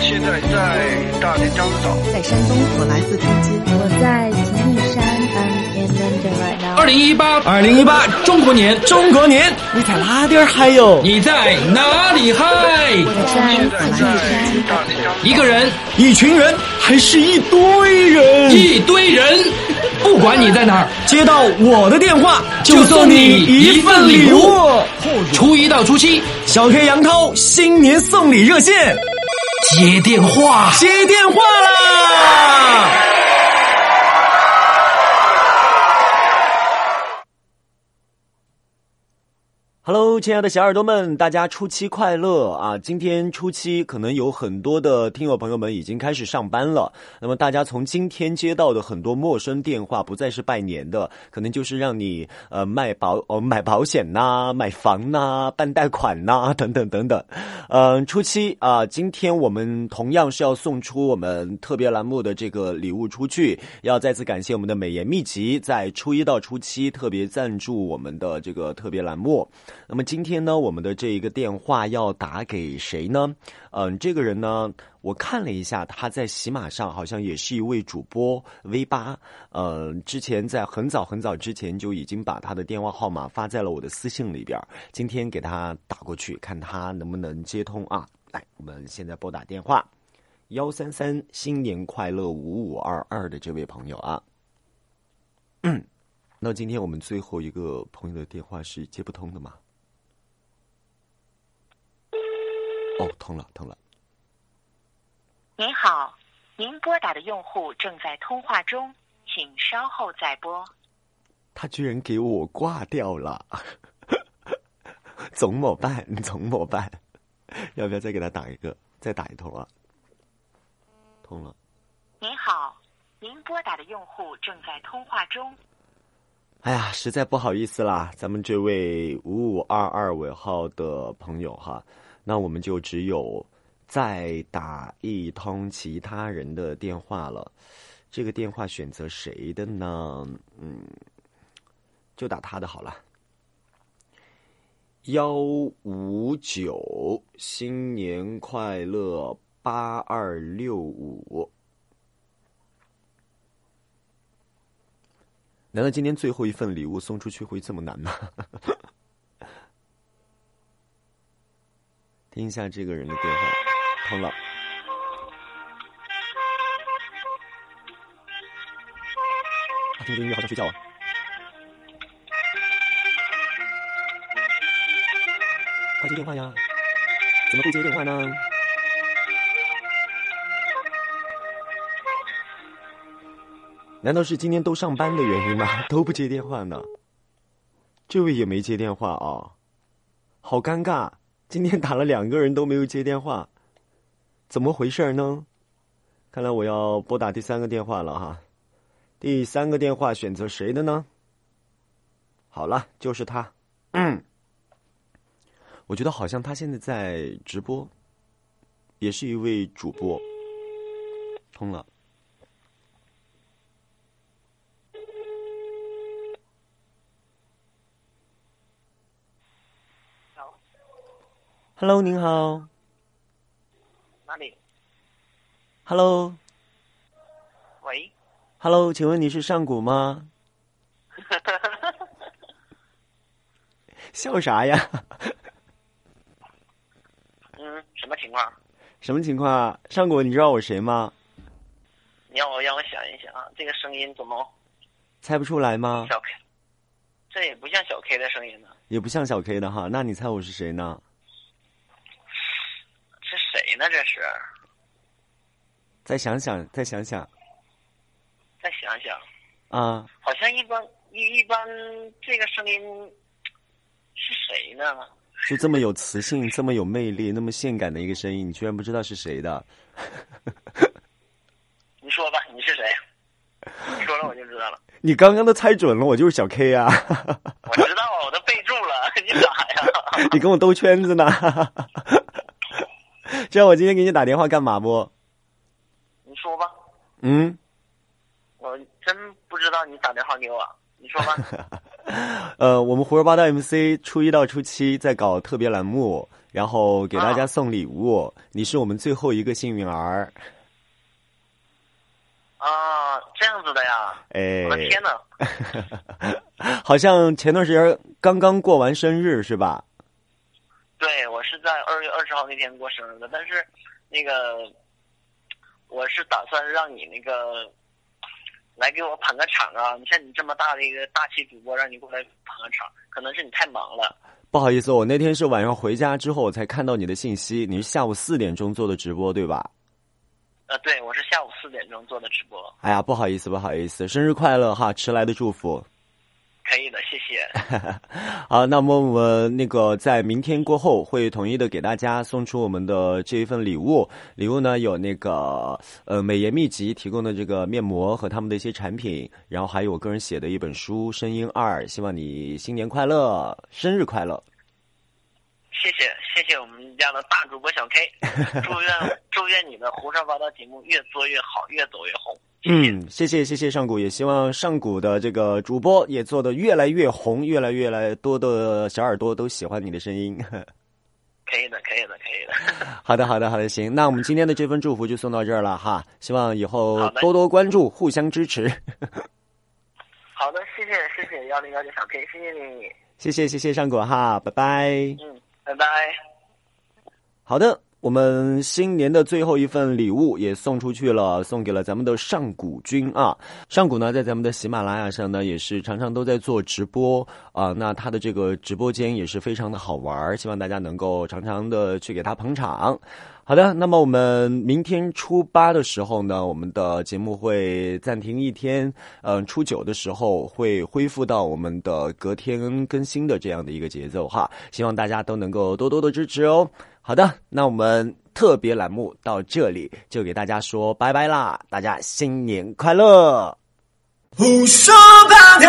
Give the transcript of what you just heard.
现在在大连獐子岛。在山东，我来自天津。我在吉林山，I'm in London right now。二零一八，二零一八，中国年，中国年，你在哪点嗨哟？你在哪里嗨？一个人，一群人，还是一堆人？一堆人，不管你在哪儿，接到我的电话就送你一份礼物。初一到初七，小黑杨涛新年送礼热线，接电话，接电话啦！Hello，亲爱的小耳朵们，大家初七快乐啊！今天初七，可能有很多的听友朋友们已经开始上班了。那么大家从今天接到的很多陌生电话，不再是拜年的，可能就是让你呃卖保呃买保险呐、买房呐、办贷款呐 等等等等。嗯、初七啊、今天我们同样是要送出我们特别栏目的这个礼物出去，要再次感谢我们的美颜秘籍在初一到初七特别赞助我们的这个特别栏目。那么今天呢，我们的这一个电话要打给谁呢？嗯，这个人呢，我看了一下，他在喜马上好像也是一位主播 V 八。呃，之前在很早很早之前就已经把他的电话号码发在了我的私信里边。今天给他打过去，看他能不能接通啊？来，我们现在拨打电话，幺三三新年快乐五五二二的这位朋友啊。嗯，那今天我们最后一个朋友的电话是接不通的吗？哦，通了，通了。您好，您拨打的用户正在通话中，请稍后再拨。他居然给我挂掉了，怎么办？怎么办？要不要再给他打一个？再打一通啊？通了。您好，您拨打的用户正在通话中。哎呀，实在不好意思啦，咱们这位五五二二尾号的朋友哈，那我们就只有再打一通其他人的电话了。这个电话选择谁的呢？嗯，就打他的好了。幺五九，新年快乐，八二六五。难道今天最后一份礼物送出去会这么难吗？听一下这个人的电话，通了。啊，听这音乐好想睡觉啊！快接电话呀！怎么不接电话呢？难道是今天都上班的原因吗？都不接电话呢？这位也没接电话啊，好尴尬！今天打了两个人都没有接电话，怎么回事呢？看来我要拨打第三个电话了哈。第三个电话选择谁的呢？好了，就是他。嗯，我觉得好像他现在在直播，也是一位主播。通了。Hello，您好。哪里？？Hello。喂。Hello，请问你是上古吗？笑啥呀？嗯，什么情况？什么情况啊？上古，你知道我谁吗？你让我让我想一想啊，这个声音怎么猜不出来吗？小 K？这也不像小 K 的声音呢，也不像小 K 的哈。那你猜我是谁呢？是谁呢？这是？再想想，再想想再想想，啊！好像一般一一般，这个声音是谁呢？就这么有磁性、这么有魅力、那么性感的一个声音，你居然不知道是谁的？你说吧，你是谁？你说了我就知道了。你刚刚都猜准了，我就是小 K 啊！我知道，我都备注了。你咋呀？你跟我兜圈子呢？知道我今天给你打电话干嘛不？你说吧，嗯，我真不知道你打电话给我。你说吧。呃，我们胡说八道 MC 初一到初七在搞特别栏目，然后给大家送礼物。你是我们最后一个幸运儿。啊，这样子的呀！哎，我的天呐！好像前段时间刚刚过完生日是吧？对，在二月二十号那天过生日的，但是那个我是打算让你那个来给我捧个场啊！你像你这么大的一个大气主播，让你过来捧个场，可能是你太忙了。不好意思，我那天是晚上回家之后我才看到你的信息，你是下午四点钟做的直播对吧？呃，对，我是下午四点钟做的直播。哎呀，不好意思，不好意思，生日快乐哈！迟来的祝福。谢。好，那么我们那个在明天过后会统一的给大家送出我们的这一份礼物。礼物呢有那个呃美颜秘籍提供的这个面膜和他们的一些产品，然后还有我个人写的一本书《声音二》，希望你新年快乐，生日快乐。谢谢谢谢我们家的大主播小 K，祝愿祝愿你的胡说八道节目越做越好，越走越红。嗯，谢谢谢谢上古，也希望上古的这个主播也做的越来越红，越来越来多的小耳朵都喜欢你的声音。可以的，可以的，可以的。好的，好的，好的，行，那我们今天的这份祝福就送到这儿了哈，希望以后多多关注，互相支持。好的，谢谢谢谢幺零幺九小 K，谢谢你。谢谢谢谢上古哈，拜拜。嗯。拜拜。好的，我们新年的最后一份礼物也送出去了，送给了咱们的上古君啊。上古呢，在咱们的喜马拉雅上呢，也是常常都在做直播啊。那他的这个直播间也是非常的好玩，希望大家能够常常的去给他捧场。好的，那么我们明天初八的时候呢，我们的节目会暂停一天。嗯，初九的时候会恢复到我们的隔天更新的这样的一个节奏哈。希望大家都能够多多的支持哦。好的，那我们特别栏目到这里就给大家说拜拜啦！大家新年快乐！胡说八道。